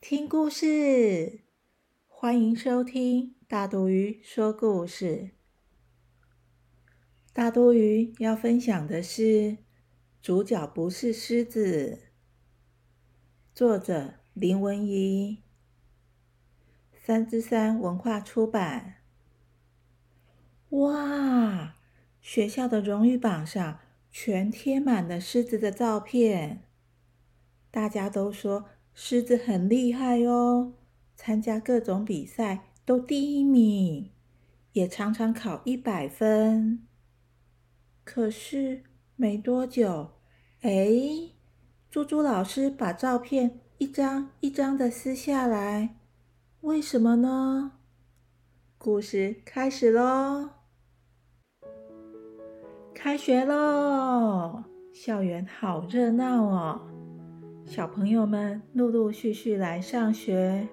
听故事！欢迎收听大肚鱼说故事。大肚鱼要分享的是主角不是狮子，作者林文怡，三之三文化出版。哇，学校的荣誉榜上全贴满了狮子的照片。大家都说狮子很厉害哦，参加各种比赛都第一名，也常常考一百分。可是没多久，哎，猪猪老师把照片一张一张的撕下来，为什么呢？故事开始喽！开学喽，校园好热闹哦。小朋友们陆陆续续来上学，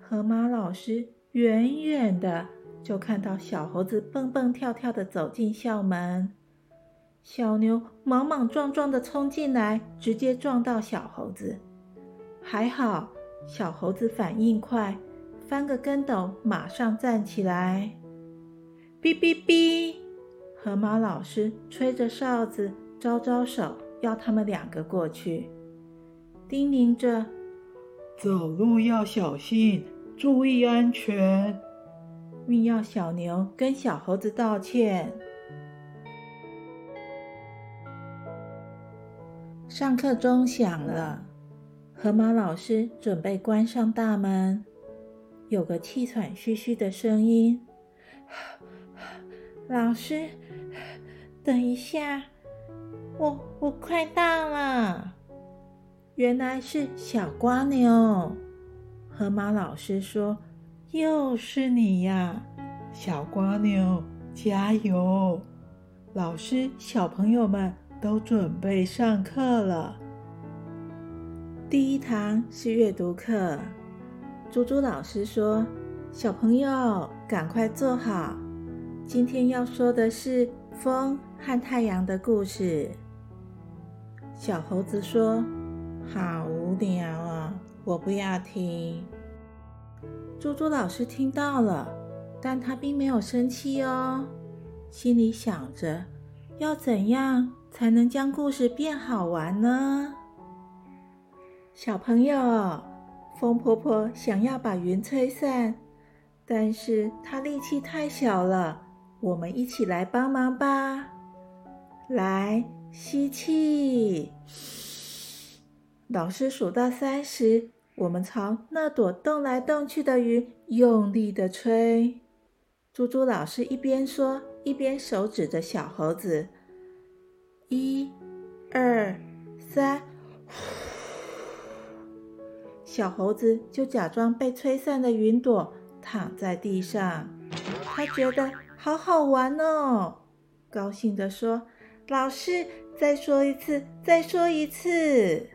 河马老师远远的就看到小猴子蹦蹦跳跳的走进校门，小牛莽莽撞撞的冲进来，直接撞到小猴子。还好小猴子反应快，翻个跟斗马上站起来。哔哔哔，河马老师吹着哨子，招招手，要他们两个过去。叮咛着：“走路要小心，注意安全。”并要小牛跟小猴子道歉。上课钟响了，河马老师准备关上大门，有个气喘吁吁的声音：“老师，等一下，我我快到了。”原来是小瓜牛，河马老师说：“又是你呀，小瓜牛，加油！”老师、小朋友们都准备上课了。第一堂是阅读课，猪猪老师说：“小朋友，赶快坐好，今天要说的是风和太阳的故事。”小猴子说。好无聊啊！我不要听。猪猪老师听到了，但他并没有生气哦，心里想着要怎样才能将故事变好玩呢？小朋友，风婆婆想要把云吹散，但是她力气太小了，我们一起来帮忙吧！来，吸气。老师数到三十，我们朝那朵动来动去的云用力的吹。猪猪老师一边说，一边手指着小猴子：“一、二、三。”小猴子就假装被吹散的云朵，躺在地上。他觉得好好玩哦，高兴地说：“老师，再说一次，再说一次。”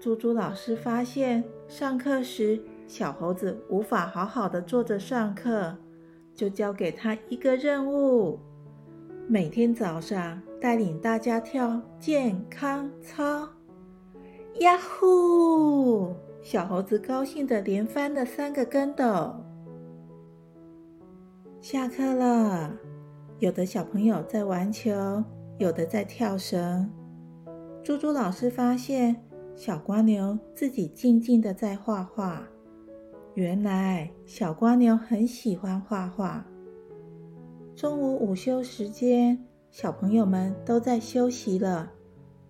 猪猪老师发现，上课时小猴子无法好好的坐着上课，就交给他一个任务：每天早上带领大家跳健康操。呀呼！小猴子高兴的连翻了三个跟斗。下课了，有的小朋友在玩球，有的在跳绳。猪猪老师发现。小瓜牛自己静静的在画画。原来小瓜牛很喜欢画画。中午午休时间，小朋友们都在休息了，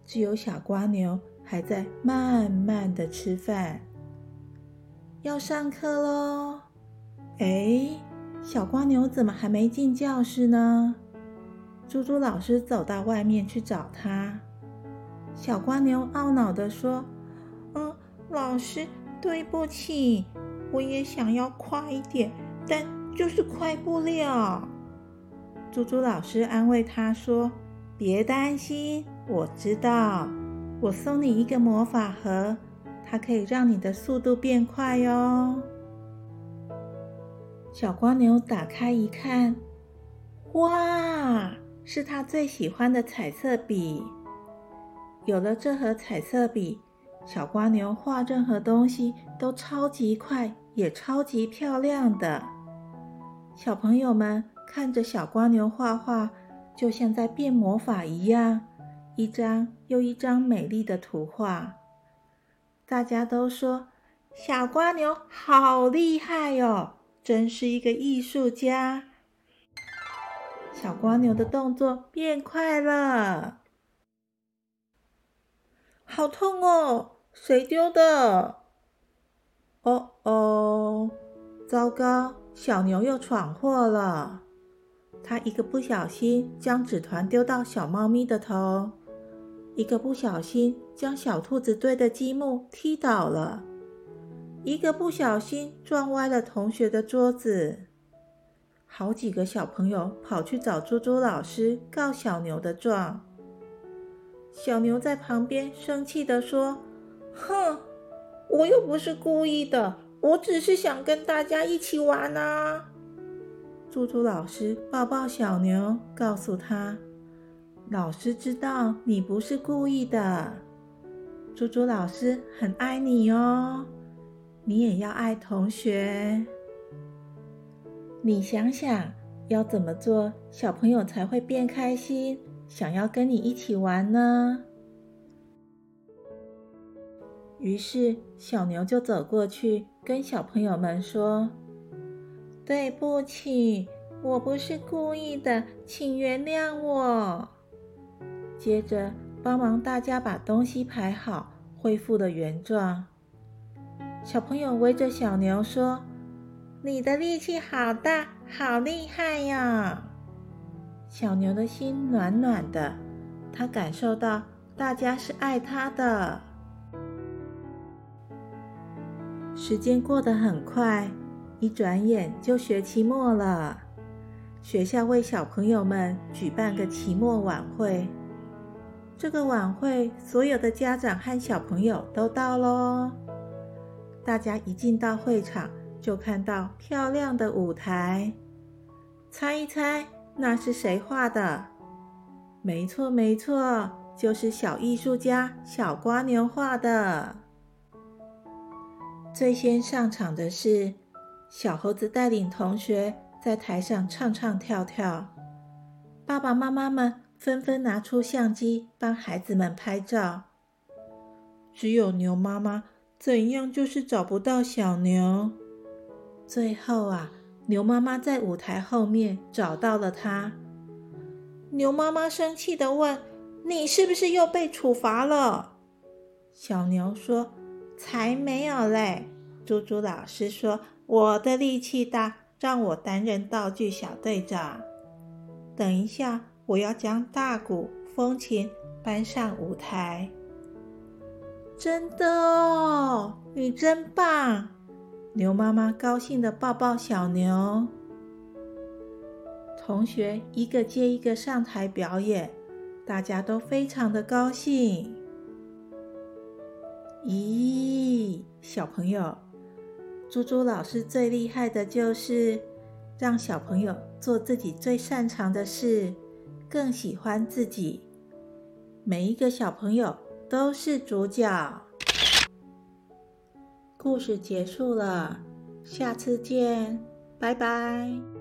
只有小瓜牛还在慢慢的吃饭。要上课喽！哎，小瓜牛怎么还没进教室呢？猪猪老师走到外面去找他。小瓜牛懊恼地说：“嗯，老师，对不起，我也想要快一点，但就是快不了。猪猪老师安慰他说：“别担心，我知道，我送你一个魔法盒，它可以让你的速度变快哟。”小蜗牛打开一看，哇，是他最喜欢的彩色笔。有了这盒彩色笔，小蜗牛画任何东西都超级快，也超级漂亮的。小朋友们看着小蜗牛画画，就像在变魔法一样，一张又一张美丽的图画。大家都说小蜗牛好厉害哟，真是一个艺术家。小蜗牛的动作变快了。好痛哦！谁丢的？哦哦，糟糕！小牛又闯祸了。它一个不小心将纸团丢到小猫咪的头，一个不小心将小兔子堆的积木踢倒了，一个不小心撞歪了同学的桌子。好几个小朋友跑去找猪猪老师告小牛的状。小牛在旁边生气地说：“哼，我又不是故意的，我只是想跟大家一起玩啊！”猪猪老师抱抱小牛，告诉他：“老师知道你不是故意的，猪猪老师很爱你哦，你也要爱同学。你想想要怎么做，小朋友才会变开心？”想要跟你一起玩呢，于是小牛就走过去跟小朋友们说：“对不起，我不是故意的，请原谅我。”接着帮忙大家把东西排好，恢复了原状。小朋友围着小牛说：“你的力气好大，好厉害呀！”小牛的心暖暖的，他感受到大家是爱他的。时间过得很快，一转眼就学期末了。学校为小朋友们举办个期末晚会。这个晚会，所有的家长和小朋友都到喽。大家一进到会场，就看到漂亮的舞台。猜一猜。那是谁画的？没错，没错，就是小艺术家小瓜牛画的。最先上场的是小猴子，带领同学在台上唱唱跳跳。爸爸妈妈们纷纷拿出相机帮孩子们拍照。只有牛妈妈怎样就是找不到小牛。最后啊。牛妈妈在舞台后面找到了他。牛妈妈生气的问：“你是不是又被处罚了？”小牛说：“才没有嘞！”猪猪老师说：“我的力气大，让我担任道具小队长。等一下，我要将大鼓、风琴搬上舞台。”真的哦，你真棒！牛妈妈高兴的抱抱小牛，同学一个接一个上台表演，大家都非常的高兴。咦，小朋友，猪猪老师最厉害的就是让小朋友做自己最擅长的事，更喜欢自己。每一个小朋友都是主角。故事结束了，下次见，拜拜。